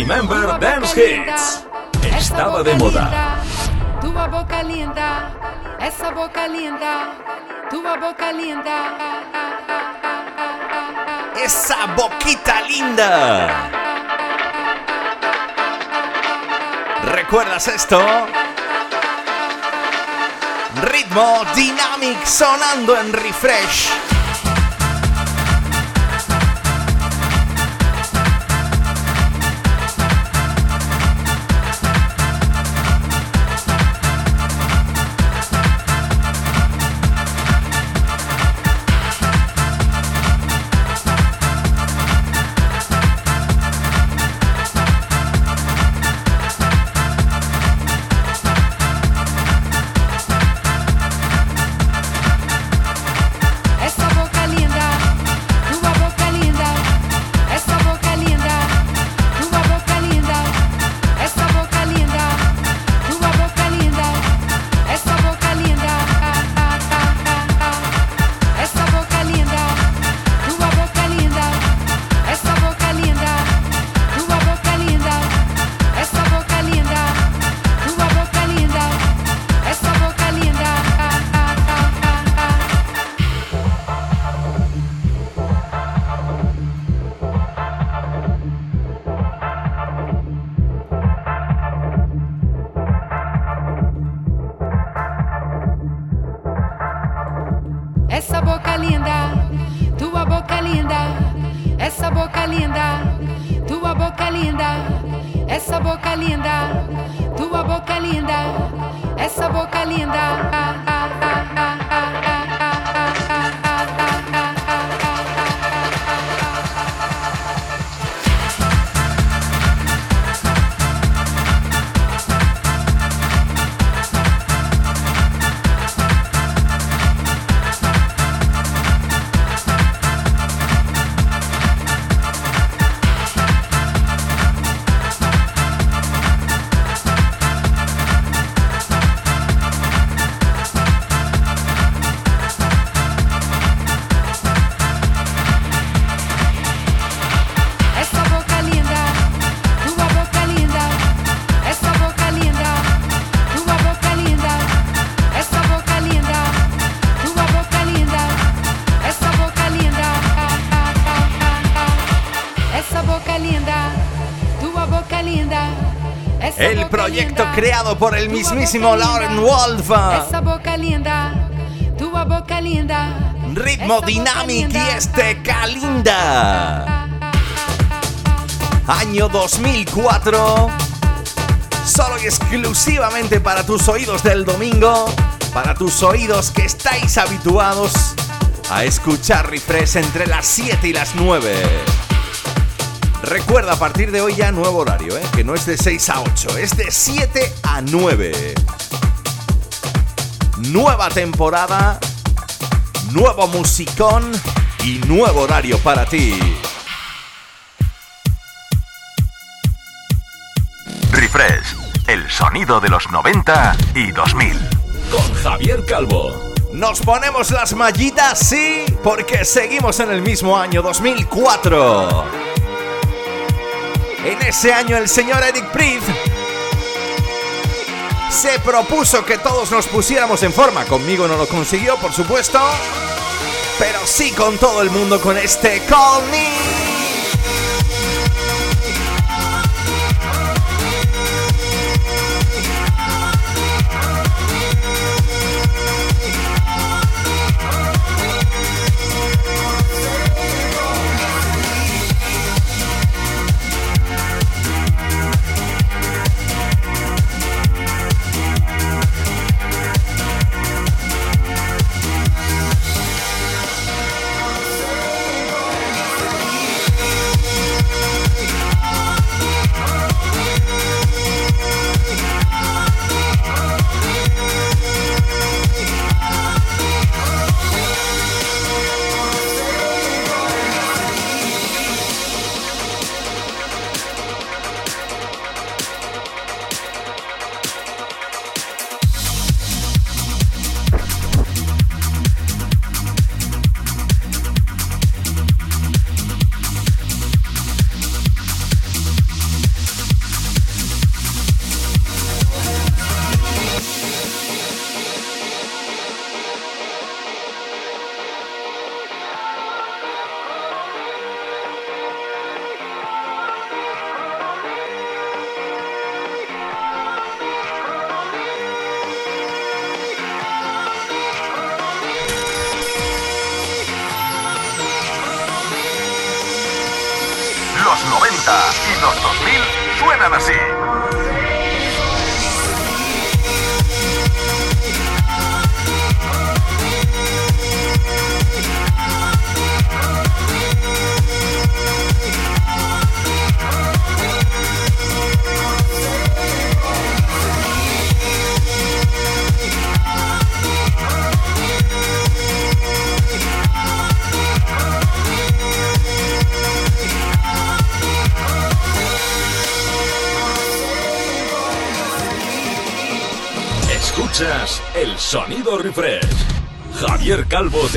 Remember Dance Hits. Estaba de moda.
Tu boca linda, esa boca linda, tu boca linda.
Esa boquita linda. ¿Recuerdas esto? Ritmo Dynamic sonando en refresh. Por el mismísimo Lauren Wolf.
Esa boca linda, tu boca linda.
Ritmo Dynamic y este Calinda. Año 2004. Solo y exclusivamente para tus oídos del domingo. Para tus oídos que estáis habituados a escuchar refresh entre las 7 y las 9. Recuerda, a partir de hoy ya nuevo horario, ¿eh? que no es de 6 a 8, es de 7 a 9. Nueva temporada, nuevo musicón y nuevo horario para ti.
Refresh, el sonido de los 90 y 2000.
Con Javier Calvo.
Nos ponemos las mallitas, sí, porque seguimos en el mismo año 2004. En ese año el señor Eric Priest se propuso que todos nos pusiéramos en forma. Conmigo no lo consiguió, por supuesto, pero sí con todo el mundo con este Call Me.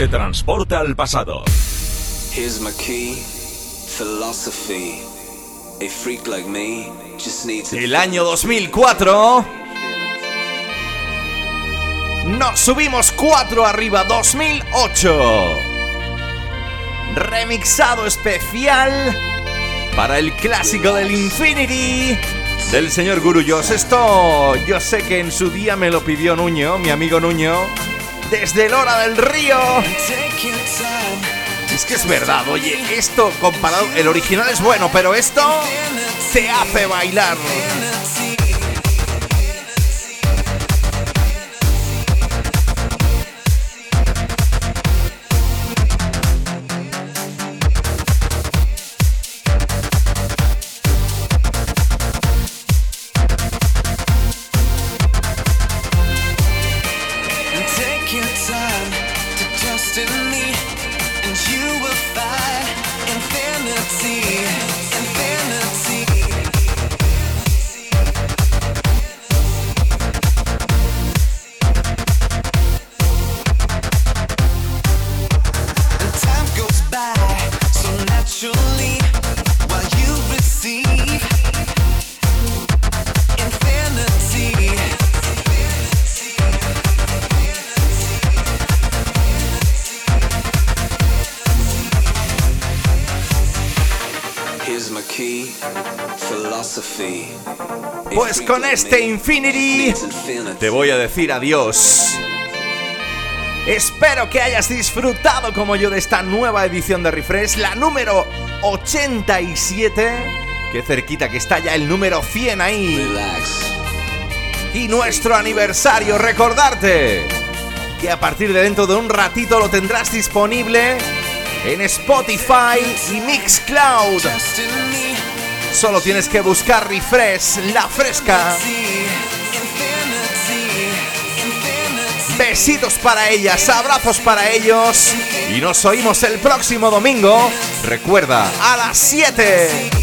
Te transporta al pasado.
Here's my key, philosophy. A freak like me just needs
El año 2004. Nos subimos 4 arriba, 2008. Remixado especial para el clásico del Infinity del señor Gurullos. Esto yo sé que en su día me lo pidió Nuño, mi amigo Nuño, desde Lora del Río. Es que es verdad, oye, esto comparado, el original es bueno, pero esto te hace bailar. Con este Infinity te voy a decir adiós. Espero que hayas disfrutado como yo de esta nueva edición de Refresh, la número 87. Qué cerquita que está ya el número 100 ahí. Y nuestro aniversario, recordarte que a partir de dentro de un ratito lo tendrás disponible en Spotify y Mixcloud. Solo tienes que buscar Refresh, la fresca. Besitos para ellas, abrazos para ellos. Y nos oímos el próximo domingo. Recuerda, a las 7.